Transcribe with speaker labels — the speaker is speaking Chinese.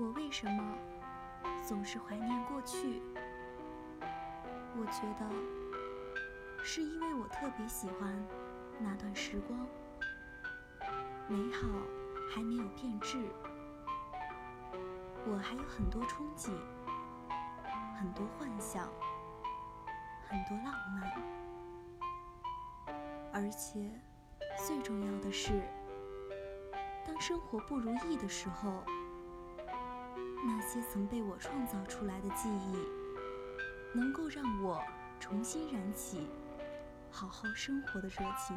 Speaker 1: 我为什么总是怀念过去？我觉得是因为我特别喜欢那段时光，美好还没有变质，我还有很多憧憬，很多幻想，很多浪漫，而且最重要的是，当生活不如意的时候。那些曾被我创造出来的记忆，能够让我重新燃起好好生活的热情。